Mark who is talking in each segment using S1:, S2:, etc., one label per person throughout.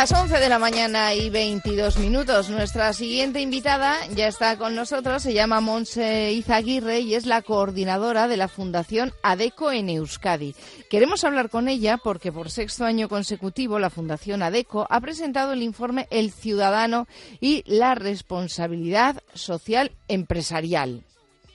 S1: Las 11 de la mañana y 22 minutos. Nuestra siguiente invitada ya está con nosotros. Se llama Monse Izaguirre y es la coordinadora de la Fundación ADECO en Euskadi. Queremos hablar con ella porque por sexto año consecutivo la Fundación ADECO ha presentado el informe El Ciudadano y la Responsabilidad Social Empresarial.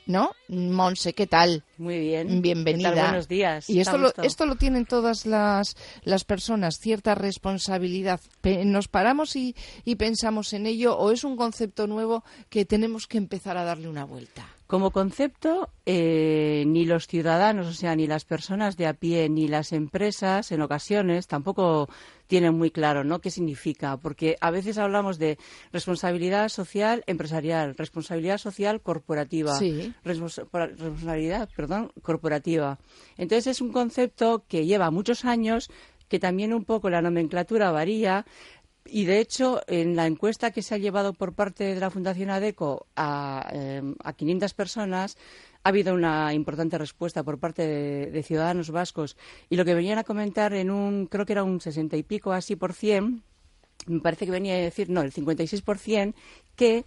S1: ¿No? Monse, ¿qué tal?
S2: Muy bien.
S1: Bienvenida.
S2: Buenos días.
S1: Y esto lo, esto lo tienen todas las, las personas, cierta responsabilidad. ¿Nos paramos y, y pensamos en ello o es un concepto nuevo que tenemos que empezar a darle una vuelta?
S2: Como concepto, eh, ni los ciudadanos, o sea, ni las personas de a pie, ni las empresas, en ocasiones, tampoco tienen muy claro, ¿no? ¿Qué significa? Porque a veces hablamos de responsabilidad social empresarial, responsabilidad social corporativa, responsabilidad, perdón, corporativa. Entonces es un concepto que lleva muchos años, que también un poco la nomenclatura varía, y de hecho, en la encuesta que se ha llevado por parte de la Fundación ADECO a, eh, a 500 personas, ha habido una importante respuesta por parte de, ciudadanos vascos. Y lo que venían a comentar en un, creo que era un 60 y pico así por cien, me parece que venía a decir, no, el 56 por cien, que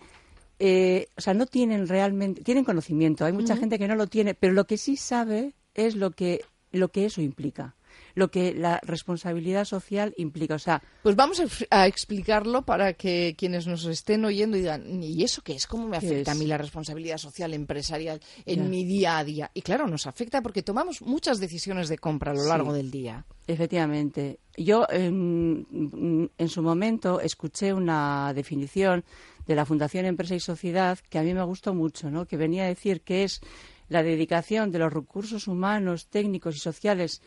S2: eh, o sea, no tienen realmente, tienen conocimiento. Hay mucha gente que no lo tiene, pero lo que sí sabe es lo que, lo que eso implica lo que la responsabilidad social implica. O sea,
S1: pues vamos a, explicarlo para que quienes nos estén oyendo digan, ¿y eso qué es? ¿Cómo me afecta a mí la responsabilidad social empresarial en mi día a día? Y claro, nos afecta porque tomamos muchas decisiones de compra a lo largo del día.
S2: Efectivamente. Yo en, en su momento escuché una definición de la Fundación Empresa y Sociedad que a mí me gustó mucho, ¿no? que venía a decir que es la dedicación de los recursos humanos, técnicos y sociales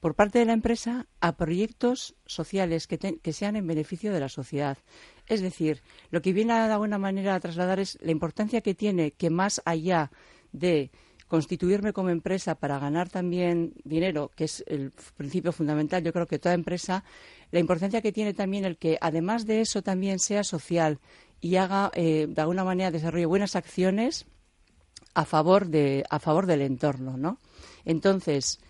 S2: por parte de la empresa a proyectos sociales que, sean en beneficio de la sociedad. Es decir, lo que viene a de alguna manera a trasladar es la importancia que tiene que más allá de constituirme como empresa para ganar también dinero, que es el principio fundamental, yo creo que toda empresa, la importancia que tiene también el que además de eso también sea social y haga eh, de alguna manera desarrolle buenas acciones a favor de a favor del entorno, ¿no? Entonces,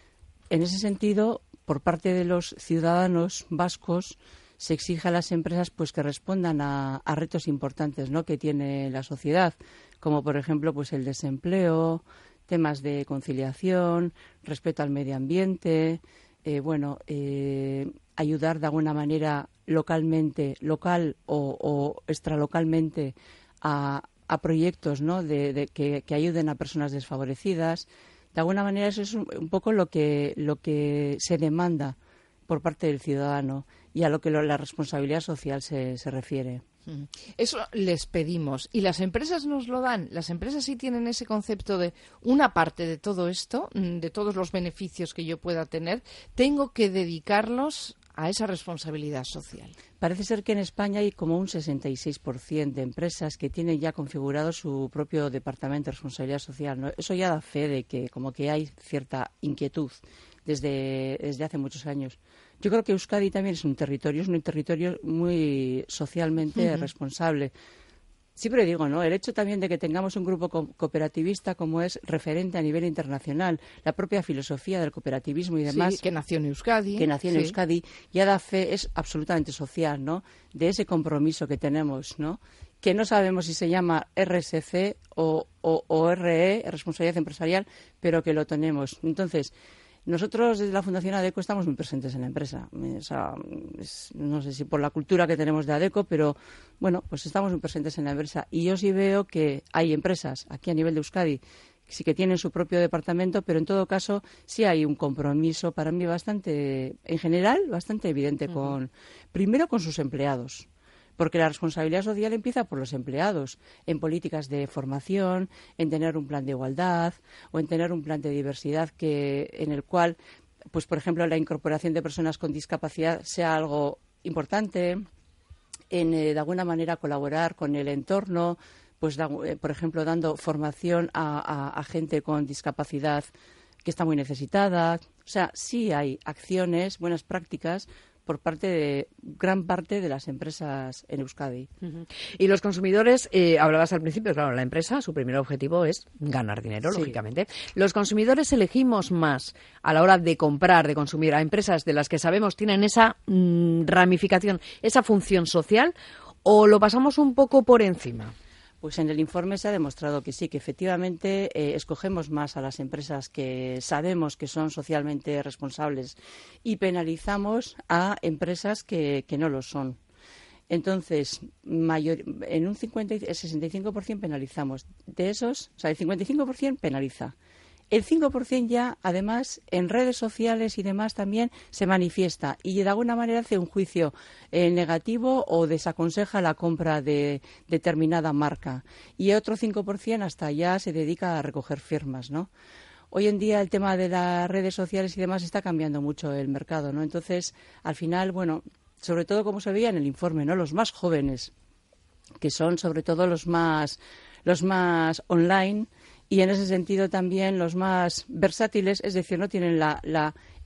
S2: en ese sentido, por parte de los ciudadanos vascos, se exige a las empresas pues que respondan a, retos importantes ¿no? que tiene la sociedad, como por ejemplo pues el desempleo, temas de conciliación, respeto al medio ambiente, eh, bueno, eh, ayudar de alguna manera localmente, local o, extralocalmente a, proyectos ¿no? que ayuden a personas desfavorecidas de alguna manera eso es un, poco lo que, lo que se demanda por parte del ciudadano y a lo que la responsabilidad social se, se refiere.
S1: Eso les pedimos. ¿Y las empresas nos lo dan? Las empresas sí tienen ese concepto de una parte de todo esto, mm, de todos los beneficios que yo pueda tener, tengo que dedicarlos a esa responsabilidad social.
S2: Parece ser que en España hay como un 66% de empresas que tienen ya configurado su propio departamento de responsabilidad social. Eso ya da fe de que como que hay cierta inquietud desde, desde hace muchos años. Yo creo que Euskadi también es un territorio, es un territorio muy socialmente responsable. Siempre digo, ¿no? El hecho también de que tengamos un grupo cooperativista como es referente a nivel internacional, la propia filosofía del cooperativismo y demás.
S1: que nació en Euskadi.
S2: Que nació en Euskadi, ya da fe, es absolutamente social, ¿no? De ese compromiso que tenemos, ¿no? Que no sabemos si se llama RSC o, o, o RE, Responsabilidad Empresarial, pero que lo tenemos. Entonces, nosotros desde la Fundación ADECO estamos muy presentes en la empresa. no sé si por la cultura que tenemos de ADECO, pero bueno, pues estamos muy presentes en la empresa. Y yo sí veo que hay empresas aquí a nivel de Euskadi que sí que tienen su propio departamento, pero en todo caso sí hay un compromiso para mí bastante, en general, bastante evidente con, primero con sus empleados porque la responsabilidad social empieza por los empleados, en políticas de formación, en tener un plan de igualdad o en tener un plan de diversidad que, en el cual, pues por ejemplo, la incorporación de personas con discapacidad sea algo importante, en eh, de alguna manera colaborar con el entorno, pues eh, por ejemplo dando formación a, gente con discapacidad que está muy necesitada. O sea, sí hay acciones, buenas prácticas por parte de gran parte de las empresas en Euskadi.
S3: Y los consumidores, eh, hablabas al principio, claro, la empresa, su primer objetivo es ganar dinero, lógicamente. Los consumidores elegimos más a la hora de comprar, de consumir a empresas de las que sabemos tienen esa mm, ramificación, esa función social, o lo pasamos un poco por encima.
S2: Pues en el informe se ha demostrado que sí, que efectivamente eh, escogemos más a las empresas que sabemos que son socialmente responsables y penalizamos a empresas que, no lo son. Entonces, en un 50, el 65% penalizamos. De esos, o sea, el 55% penaliza. El 5% ya, además, en redes sociales y demás también se manifiesta y de alguna manera hace un juicio eh, negativo o desaconseja la compra de determinada marca. Y otro 5% hasta ya se dedica a recoger firmas, ¿no? Hoy en día el tema de las redes sociales y demás está cambiando mucho el mercado, ¿no? Entonces, al final, bueno, sobre todo como se veía en el informe, ¿no? Los más jóvenes, que son sobre todo los más los más online, y en ese sentido también los más versátiles, es decir, no tienen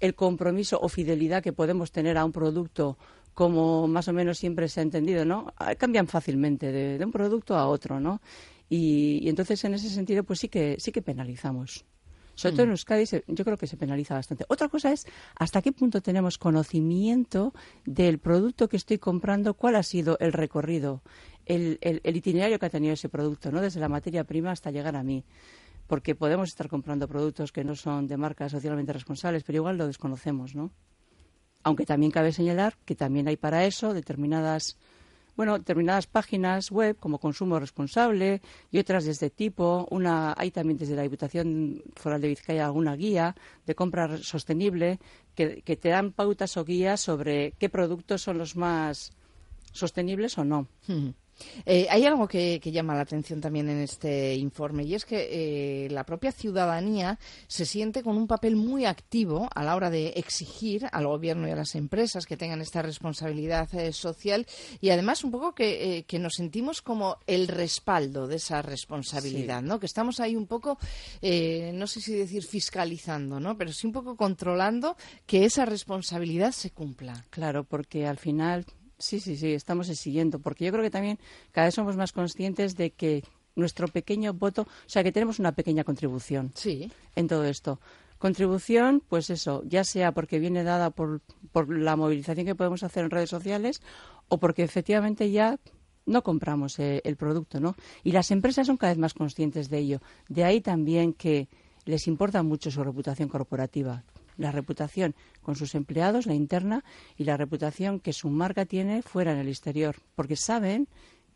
S2: el compromiso o fidelidad que podemos tener a un producto como más o menos siempre se ha entendido, ¿no? Ah, cambian fácilmente de, un producto a otro, ¿no? Y, entonces en ese sentido pues sí que sí que penalizamos. Sobre todo en mm. Euskadi yo creo que se penaliza bastante. Otra cosa es hasta qué punto tenemos conocimiento del producto que estoy comprando, cuál ha sido el recorrido, el, el, itinerario que ha tenido ese producto, ¿no? Desde la materia prima hasta llegar a mí. Porque podemos estar comprando productos que no son de marcas socialmente responsables, pero igual lo desconocemos, ¿no? Aunque también cabe señalar que también hay para eso determinadas bueno, determinadas páginas web como Consumo Responsable y otras de este tipo. Una, hay también desde la Diputación Foral de Vizcaya alguna guía de compra sostenible que, que te dan pautas o guías sobre qué productos son los más sostenibles o no.
S1: Eh, hay algo que, llama la atención también en este informe y es que eh, la propia ciudadanía se siente con un papel muy activo a la hora de exigir al gobierno y a las empresas que tengan esta responsabilidad eh, social y además un poco que, nos sentimos como el respaldo de esa responsabilidad, ¿no? Que estamos ahí un poco, no sé si decir fiscalizando, ¿no? Pero sí un poco controlando que esa responsabilidad se cumpla.
S2: Claro, porque al final Sí, sí, sí, estamos exigiendo, porque yo creo que también cada vez somos más conscientes de que nuestro pequeño voto, o sea, que tenemos una pequeña contribución
S1: sí.
S2: en todo esto. Contribución, pues eso, ya sea porque viene dada por, por la movilización que podemos hacer en redes sociales o porque efectivamente ya no compramos eh, el producto, ¿no? Y las empresas son cada vez más conscientes de ello. De ahí también que les importa mucho su reputación corporativa la reputación con sus empleados, la interna, y la reputación que su marca tiene fuera en el exterior, porque saben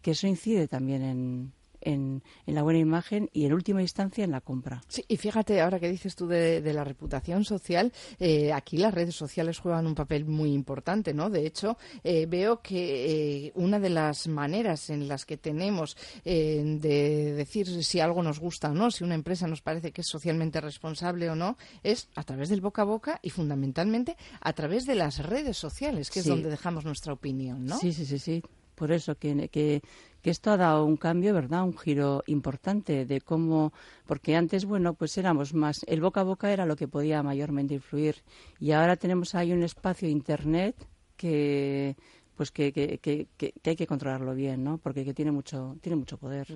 S2: que eso incide también en, en, la buena imagen y en última instancia en la compra.
S1: Sí, y fíjate, ahora que dices tú de, la reputación social, eh, aquí las redes sociales juegan un papel muy importante, ¿no? De hecho, eh, veo que eh, una de las maneras en las que tenemos de decir si algo nos gusta o no, si una empresa nos parece que es socialmente responsable o no, es a través del boca a boca y fundamentalmente a través de las redes sociales, que es donde dejamos nuestra opinión, ¿no?
S2: Sí, sí, sí, sí. Por eso que, que, que esto ha dado un cambio, ¿verdad? Un giro importante de cómo, porque antes, bueno, pues éramos más, el boca a boca era lo que podía mayormente influir y ahora tenemos ahí un espacio Internet que, pues que, que, que, hay que controlarlo bien, ¿no? Porque que tiene mucho tiene mucho poder.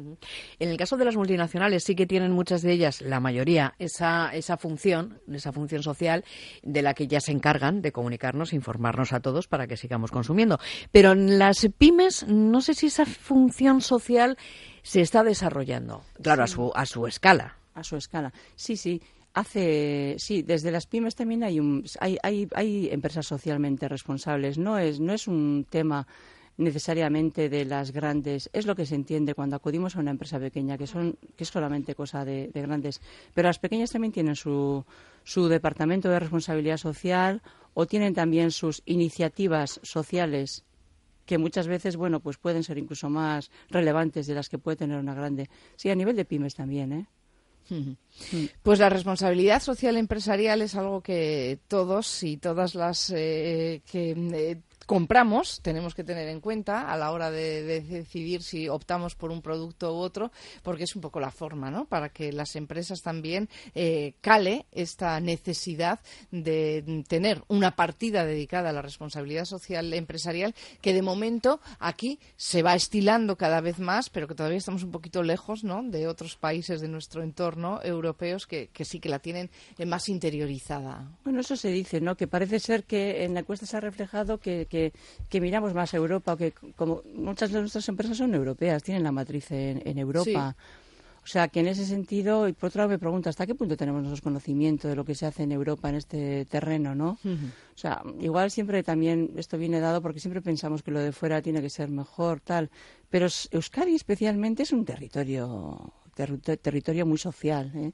S3: En el caso de las multinacionales sí que tienen muchas de ellas, la mayoría, esa esa función, esa función social de la que ya se encargan de comunicarnos, informarnos a todos para que sigamos consumiendo. Pero en las pymes no sé si esa función social se está desarrollando, claro, a su a su escala.
S2: A su escala. Sí, sí hace sí desde las pymes también hay un, hay, hay, hay empresas socialmente responsables. No es no es un tema necesariamente de las grandes es lo que se entiende cuando acudimos a una empresa pequeña que son que es solamente cosa de, grandes. Pero las pequeñas también tienen su su departamento de responsabilidad social o tienen también sus iniciativas sociales que muchas veces bueno pues pueden ser incluso más relevantes de las que puede tener una grande. Sí a nivel de pymes también eh
S1: pues la responsabilidad social empresarial es algo que todos y todas las eh, que eh, compramos tenemos que tener en cuenta a la hora de, decidir si optamos por un producto u otro, porque es un poco la forma, ¿no? Para que las empresas también eh, cale esta necesidad de tener una partida dedicada a la responsabilidad social empresarial que de momento aquí se va estilando cada vez más, pero que todavía estamos un poquito lejos, ¿no? De otros países de nuestro entorno europeos que, sí que la tienen eh, más interiorizada.
S2: Bueno, eso se dice, ¿no? Que parece ser que en la encuesta se ha reflejado que, miramos más a Europa, que como muchas de nuestras empresas son europeas, tienen la matriz en, Europa. O sea, que en ese sentido, y por otro lado me pregunto, ¿hasta qué punto tenemos nosotros conocimiento de lo que se hace en Europa en este terreno, no? O sea, igual siempre también esto viene dado porque siempre pensamos que lo de fuera tiene que ser mejor, tal. Pero Euskadi especialmente es un territorio, territorio muy social, ¿eh?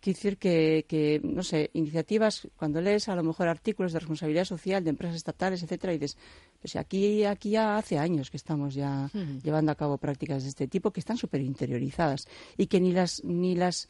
S2: Quiero decir que, no sé, iniciativas, cuando lees a lo mejor artículos de responsabilidad social de empresas estatales, etcétera, y dices, pues aquí, aquí ya hace años que estamos ya llevando a cabo prácticas de este tipo que están súper interiorizadas y que ni las, ni las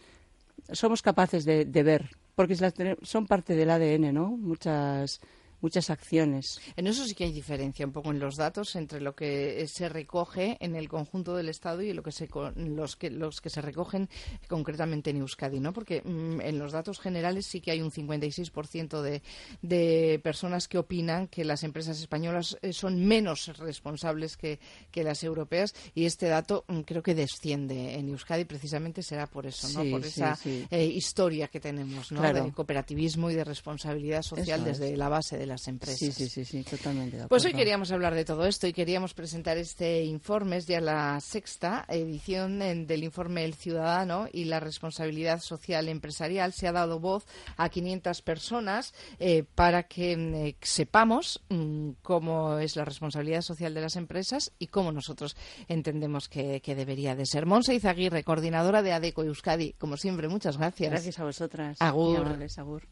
S2: somos capaces de, de ver, porque son parte del ADN, ¿no? Muchas muchas acciones.
S1: En eso sí que hay diferencia un poco en los datos entre lo que se recoge en el conjunto del Estado y lo que se, los, que, los que se recogen concretamente en Euskadi, ¿no? Porque mm, en los datos generales sí que hay un 56% de, de personas que opinan que las empresas españolas eh, son menos responsables que, que las europeas y este dato mm, creo que desciende en Euskadi precisamente será por eso, ¿no? por esa eh, historia que tenemos, ¿no? De cooperativismo y de responsabilidad social desde la base de las empresas.
S2: Sí, sí, sí, sí totalmente.
S1: pues hoy queríamos hablar de todo esto y queríamos presentar este informe, es ya la sexta edición del informe El Ciudadano y la responsabilidad social empresarial. Se ha dado voz a 500 personas eh, para que mm, sepamos mm, cómo es la responsabilidad social de las empresas y cómo nosotros entendemos que, debería de ser. Monse Izaguirre, coordinadora de ADECO Euskadi, como siempre, muchas gracias.
S2: Gracias a vosotras.
S1: Agur.
S2: agur.